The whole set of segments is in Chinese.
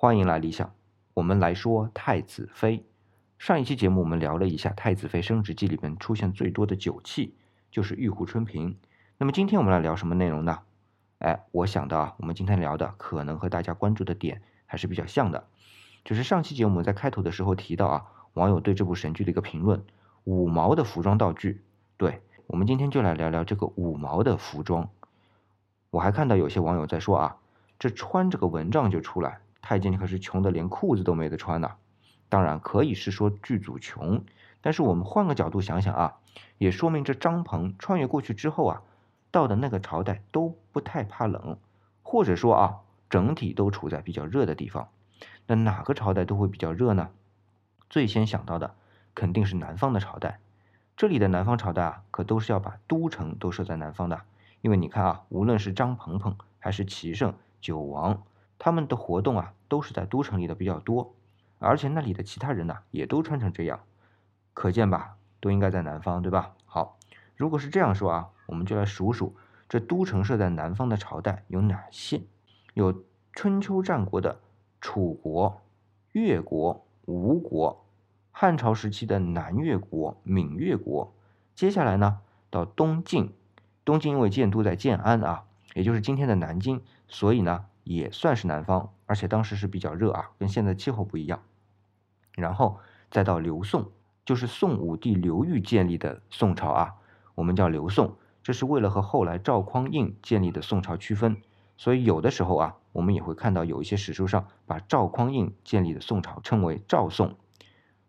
欢迎来理想。我们来说太子妃。上一期节目我们聊了一下《太子妃升职记》里面出现最多的酒器，就是玉壶春瓶。那么今天我们来聊什么内容呢？哎，我想到啊，我们今天聊的可能和大家关注的点还是比较像的。就是上期节目我们在开头的时候提到啊，网友对这部神剧的一个评论：五毛的服装道具。对我们今天就来聊聊这个五毛的服装。我还看到有些网友在说啊，这穿这个蚊帐就出来。太监可是穷的连裤子都没得穿呐，当然可以是说剧组穷，但是我们换个角度想想啊，也说明这张鹏穿越过去之后啊，到的那个朝代都不太怕冷，或者说啊，整体都处在比较热的地方。那哪个朝代都会比较热呢？最先想到的肯定是南方的朝代，这里的南方朝代啊，可都是要把都城都设在南方的，因为你看啊，无论是张鹏鹏还是齐胜、九王。他们的活动啊，都是在都城里的比较多，而且那里的其他人呢，也都穿成这样，可见吧，都应该在南方，对吧？好，如果是这样说啊，我们就来数数这都城设在南方的朝代有哪些？有春秋战国的楚国、越国、吴国，汉朝时期的南越国、闽越国。接下来呢，到东晋，东晋因为建都在建安啊，也就是今天的南京，所以呢。也算是南方，而且当时是比较热啊，跟现在气候不一样。然后再到刘宋，就是宋武帝刘裕建立的宋朝啊，我们叫刘宋，这是为了和后来赵匡胤建立的宋朝区分。所以有的时候啊，我们也会看到有一些史书上把赵匡胤建立的宋朝称为赵宋。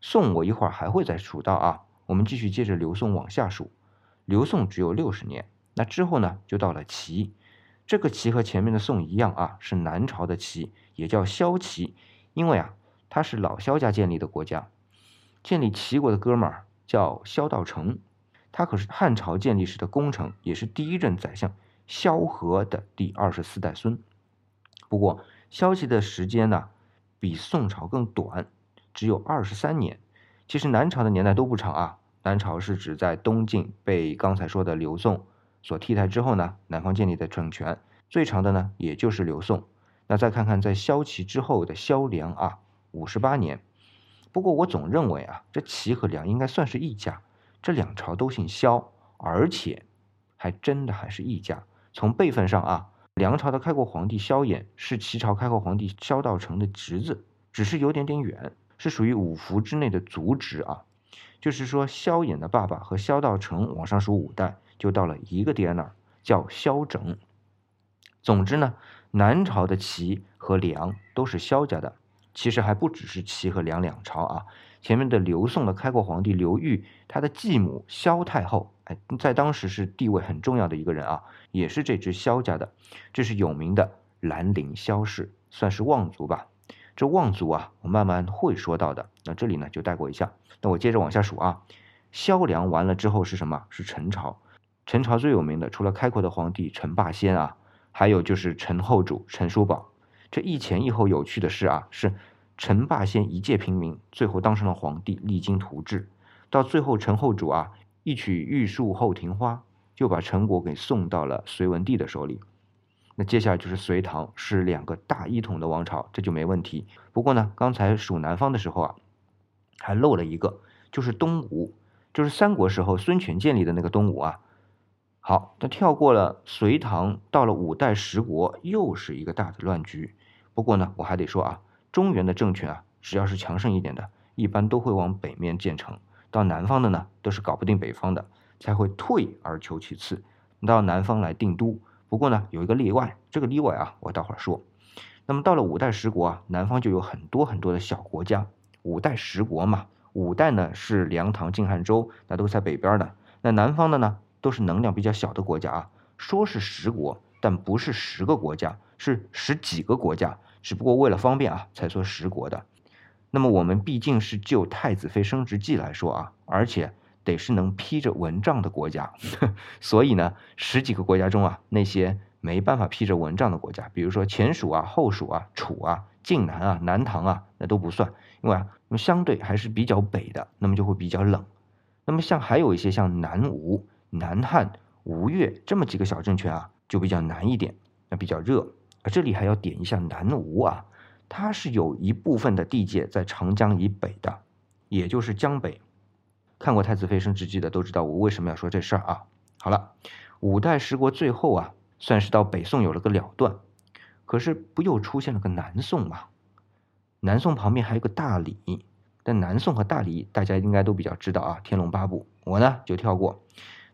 宋我一会儿还会再数到啊，我们继续接着刘宋往下数。刘宋只有六十年，那之后呢，就到了齐。这个齐和前面的宋一样啊，是南朝的齐，也叫萧齐，因为啊，他是老萧家建立的国家。建立齐国的哥们儿叫萧道成，他可是汉朝建立时的功臣，也是第一任宰相萧何的第二十四代孙。不过，萧齐的时间呢，比宋朝更短，只有二十三年。其实南朝的年代都不长啊，南朝是指在东晋被刚才说的刘宋。所替代之后呢，南方建立的政权最长的呢，也就是刘宋。那再看看在萧齐之后的萧梁啊，五十八年。不过我总认为啊，这齐和梁应该算是一家，这两朝都姓萧，而且还真的还是一家。从辈分上啊，梁朝的开国皇帝萧衍是齐朝开国皇帝萧道成的侄子，只是有点点远，是属于五福之内的族侄啊。就是说，萧衍的爸爸和萧道成往上数五代。就到了一个爹那儿，叫萧整。总之呢，南朝的齐和梁都是萧家的。其实还不只是齐和梁两朝啊，前面的刘宋的开国皇帝刘裕，他的继母萧太后，哎，在当时是地位很重要的一个人啊，也是这支萧家的。这是有名的兰陵萧氏，算是望族吧。这望族啊，我慢慢会说到的。那这里呢，就带过一下。那我接着往下数啊，萧梁完了之后是什么？是陈朝。陈朝最有名的，除了开国的皇帝陈霸先啊，还有就是陈后主陈叔宝。这一前一后有趣的是啊，是陈霸先一介平民，最后当上了皇帝，励精图治。到最后，陈后主啊一曲玉树后庭花，就把陈国给送到了隋文帝的手里。那接下来就是隋唐，是两个大一统的王朝，这就没问题。不过呢，刚才数南方的时候啊，还漏了一个，就是东吴，就是三国时候孙权建立的那个东吴啊。好，那跳过了隋唐，到了五代十国，又是一个大的乱局。不过呢，我还得说啊，中原的政权啊，只要是强盛一点的，一般都会往北面建成；到南方的呢，都是搞不定北方的，才会退而求其次，到南方来定都。不过呢，有一个例外，这个例外啊，我待会儿说。那么到了五代十国啊，南方就有很多很多的小国家。五代十国嘛，五代呢是梁、唐、晋、汉、周，那都在北边的。那南方的呢？都是能量比较小的国家啊，说是十国，但不是十个国家，是十几个国家，只不过为了方便啊，才说十国的。那么我们毕竟是就太子妃升职记来说啊，而且得是能披着蚊帐的国家，所以呢，十几个国家中啊，那些没办法披着蚊帐的国家，比如说前蜀啊、后蜀啊、楚啊、晋南啊、南唐啊，那都不算，因为啊，那么相对还是比较北的，那么就会比较冷。那么像还有一些像南吴。南汉、吴越这么几个小政权啊，就比较难一点，那比较热。这里还要点一下南吴啊，它是有一部分的地界在长江以北的，也就是江北。看过《太子妃升职记》的都知道我为什么要说这事儿啊。好了，五代十国最后啊，算是到北宋有了个了断，可是不又出现了个南宋吗？南宋旁边还有个大理，但南宋和大理大家应该都比较知道啊，《天龙八部》，我呢就跳过。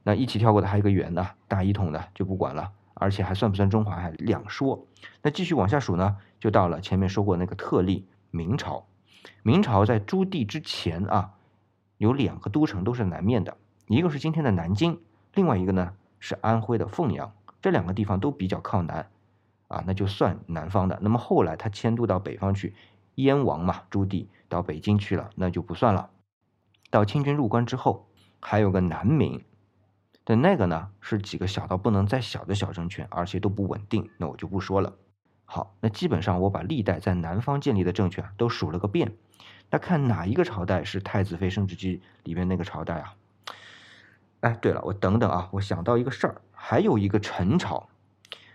那一起跳过的还有一个元呢，大一统的就不管了，而且还算不算中华还两说。那继续往下数呢，就到了前面说过那个特例明朝。明朝在朱棣之前啊。有两个都城都是南面的，一个是今天的南京，另外一个呢是安徽的凤阳，这两个地方都比较靠南，啊，那就算南方的。那么后来他迁都到北方去，燕王嘛，朱棣到北京去了，那就不算了。到清军入关之后，还有个南明，但那个呢是几个小到不能再小的小政权，而且都不稳定，那我就不说了。好，那基本上我把历代在南方建立的政权都数了个遍。那看哪一个朝代是太子妃升职记里面那个朝代啊？哎，对了，我等等啊，我想到一个事儿，还有一个陈朝，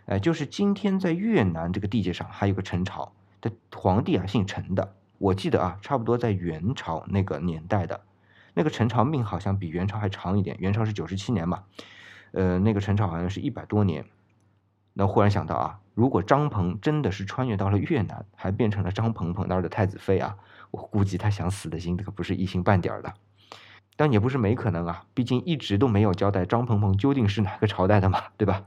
哎，就是今天在越南这个地界上还有个陈朝的皇帝啊，姓陈的。我记得啊，差不多在元朝那个年代的，那个陈朝命好像比元朝还长一点，元朝是九十七年嘛，呃，那个陈朝好像是一百多年。那忽然想到啊，如果张鹏真的是穿越到了越南，还变成了张鹏鹏那儿的太子妃啊？我估计他想死的心可不是一星半点儿的，但也不是没可能啊。毕竟一直都没有交代张鹏鹏究竟是哪个朝代的嘛，对吧？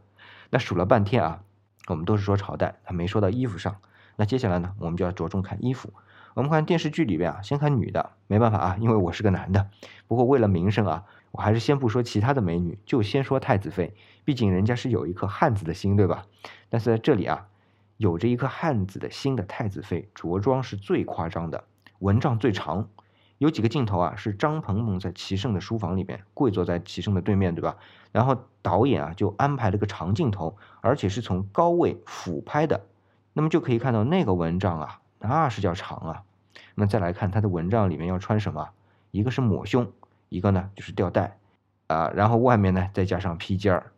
那数了半天啊，我们都是说朝代，他没说到衣服上。那接下来呢，我们就要着重看衣服。我们看电视剧里边啊，先看女的，没办法啊，因为我是个男的。不过为了名声啊，我还是先不说其他的美女，就先说太子妃。毕竟人家是有一颗汉子的心，对吧？但是在这里啊，有着一颗汉子的心的太子妃着装是最夸张的。蚊帐最长，有几个镜头啊，是张鹏鹏在齐胜的书房里面跪坐在齐胜的对面对吧？然后导演啊就安排了个长镜头，而且是从高位俯拍的，那么就可以看到那个蚊帐啊，那是叫长啊。那么再来看他的蚊帐里面要穿什么？一个是抹胸，一个呢就是吊带，啊，然后外面呢再加上披肩儿。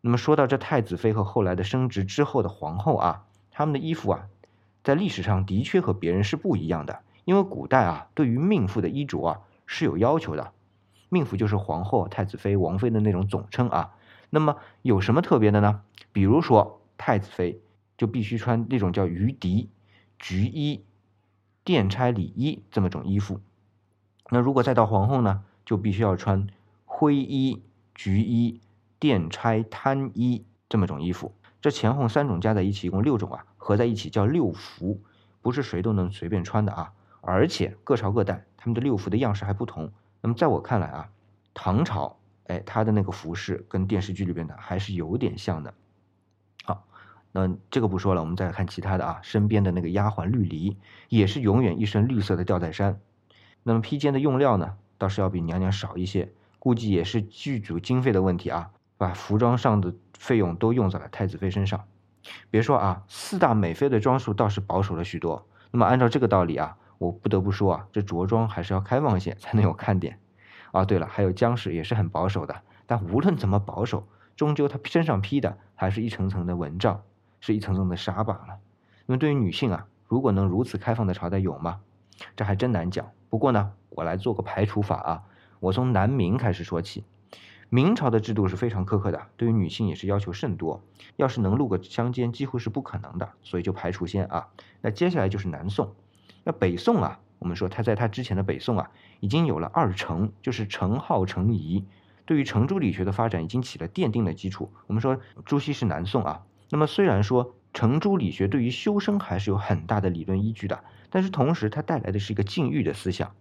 那么说到这太子妃和后来的升职之后的皇后啊，他们的衣服啊，在历史上的确和别人是不一样的。因为古代啊，对于命妇的衣着啊是有要求的，命妇就是皇后、太子妃、王妃的那种总称啊。那么有什么特别的呢？比如说太子妃就必须穿那种叫鱼笛、菊衣、殿钗礼衣这么种衣服。那如果再到皇后呢，就必须要穿灰衣、菊衣、殿钗贪衣这么种衣服。这前后三种加在一起，一共六种啊，合在一起叫六服，不是谁都能随便穿的啊。而且各朝各代他们的六服的样式还不同。那么在我看来啊，唐朝，哎，他的那个服饰跟电视剧里边的还是有点像的。嗯，这个不说了，我们再来看其他的啊。身边的那个丫鬟绿篱也是永远一身绿色的吊带衫。那么披肩的用料呢，倒是要比娘娘少一些，估计也是剧组经费的问题啊，把服装上的费用都用在了太子妃身上。别说啊，四大美妃的装束倒是保守了许多。那么按照这个道理啊。我不得不说啊，这着装还是要开放些才能有看点。啊，对了，还有江氏也是很保守的，但无论怎么保守，终究她身上披的还是一层层的蚊帐，是一层层的纱罢了。那么对于女性啊，如果能如此开放的朝代有吗？这还真难讲。不过呢，我来做个排除法啊，我从南明开始说起。明朝的制度是非常苛刻的，对于女性也是要求甚多，要是能露个香肩几乎是不可能的，所以就排除先啊。那接下来就是南宋。那北宋啊，我们说他在他之前的北宋啊，已经有了二程，就是程颢、程颐，对于程朱理学的发展已经起了奠定的基础。我们说朱熹是南宋啊，那么虽然说程朱理学对于修身还是有很大的理论依据的，但是同时它带来的是一个禁欲的思想，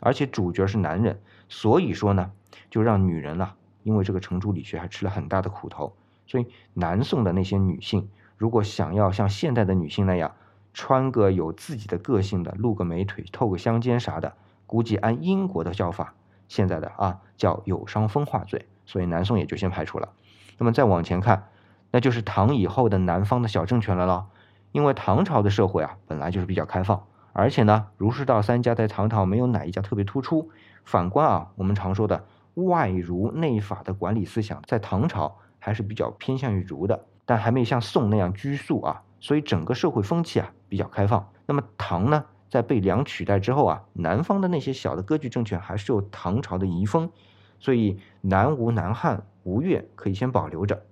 而且主角是男人，所以说呢，就让女人啊，因为这个程朱理学还吃了很大的苦头。所以南宋的那些女性，如果想要像现代的女性那样，穿个有自己的个性的，露个美腿，透个香肩啥的，估计按英国的叫法，现在的啊叫有伤风化罪，所以南宋也就先排除了。那么再往前看，那就是唐以后的南方的小政权了咯。因为唐朝的社会啊本来就是比较开放，而且呢儒释道三家在唐朝没有哪一家特别突出。反观啊我们常说的外儒内法的管理思想，在唐朝还是比较偏向于儒的，但还没有像宋那样拘束啊。所以整个社会风气啊比较开放。那么唐呢，在被梁取代之后啊，南方的那些小的割据政权还是有唐朝的遗风，所以南吴、南汉、吴越可以先保留着。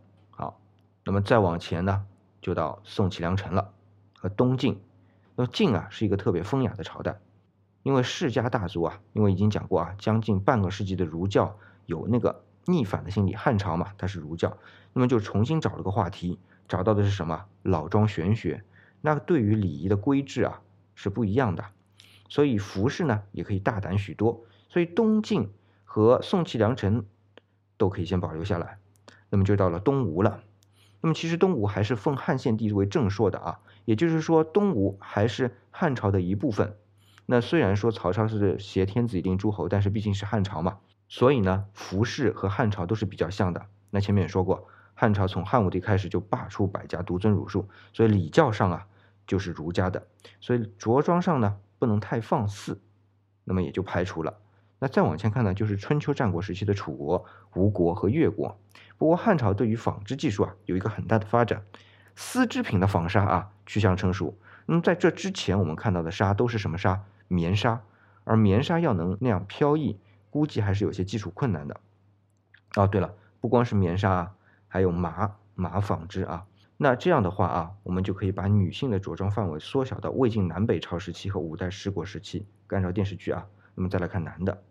那么再往前呢，就到宋齐梁陈了，和东晋。那晋啊是一个特别风雅的朝代，因为世家大族啊，因为已经讲过啊，将近半个世纪的儒教有那个逆反的心理。汉朝嘛，它是儒教，那么就重新找了个话题，找到的是什么？老庄玄学。那对于礼仪的规制啊是不一样的，所以服饰呢也可以大胆许多。所以东晋和宋齐梁陈都可以先保留下来。那么就到了东吴了。那么其实东吴还是奉汉献帝为正朔的啊，也就是说东吴还是汉朝的一部分。那虽然说曹操是挟天子以令诸侯，但是毕竟是汉朝嘛，所以呢服饰和汉朝都是比较像的。那前面也说过，汉朝从汉武帝开始就罢黜百家，独尊儒术，所以礼教上啊。就是儒家的，所以着装上呢不能太放肆，那么也就排除了。那再往前看呢，就是春秋战国时期的楚国、吴国和越国。不过汉朝对于纺织技术啊有一个很大的发展，丝织品的纺纱啊趋向成熟。那么在这之前，我们看到的纱都是什么纱？棉纱，而棉纱要能那样飘逸，估计还是有些技术困难的。哦，对了，不光是棉纱啊，还有麻麻纺织啊。那这样的话啊，我们就可以把女性的着装范围缩小到魏晋南北朝时期和五代十国时期。按照电视剧啊，那么再来看男的，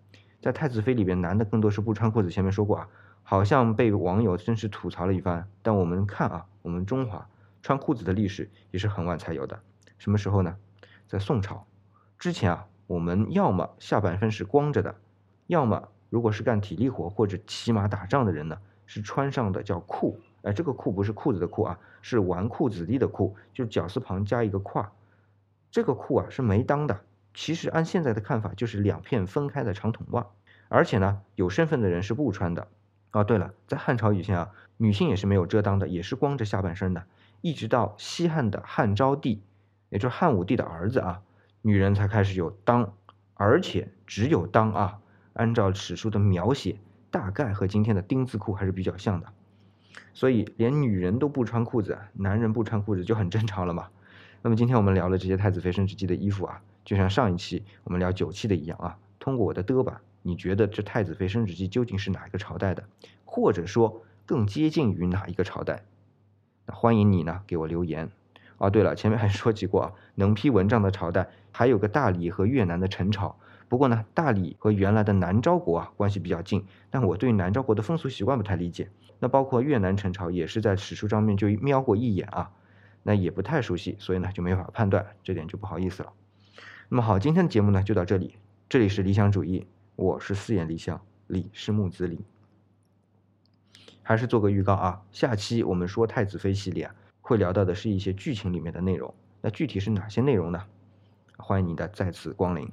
在《太子妃》里边，男的更多是不穿裤子。前面说过啊，好像被网友真是吐槽了一番。但我们看啊，我们中华穿裤子的历史也是很晚才有的。什么时候呢？在宋朝之前啊，我们要么下半身是光着的，要么如果是干体力活或者骑马打仗的人呢，是穿上的叫裤。哎，这个裤不是裤子的裤啊，是纨绔子弟的裤，就是绞丝旁加一个胯。这个裤啊是没裆的，其实按现在的看法就是两片分开的长筒袜，而且呢有身份的人是不穿的。哦，对了，在汉朝以前啊，女性也是没有遮裆的，也是光着下半身的。一直到西汉的汉昭帝，也就是汉武帝的儿子啊，女人才开始有裆，而且只有裆啊。按照史书的描写，大概和今天的丁字裤还是比较像的。所以连女人都不穿裤子，男人不穿裤子就很正常了嘛。那么今天我们聊了这些太子妃升职记的衣服啊，就像上一期我们聊九器的一样啊。通过我的嘚吧，你觉得这太子妃升职记究竟是哪一个朝代的，或者说更接近于哪一个朝代？那欢迎你呢给我留言。哦，对了，前面还说起过啊，能批文章的朝代还有个大理和越南的陈朝。不过呢，大理和原来的南诏国啊关系比较近，但我对南诏国的风俗习惯不太理解。那包括越南陈朝也是在史书上面就瞄过一眼啊，那也不太熟悉，所以呢就没法判断，这点就不好意思了。那么好，今天的节目呢就到这里，这里是理想主义，我是四眼李想，李是木子李。还是做个预告啊，下期我们说太子妃系列啊，会聊到的是一些剧情里面的内容，那具体是哪些内容呢？欢迎你的再次光临。